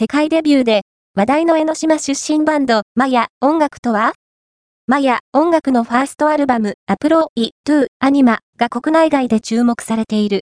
世界デビューで、話題の江ノ島出身バンド、マヤ音楽とは？マヤ音楽のファーストアルバム、アプロイトゥアニマが国内外で注目されている。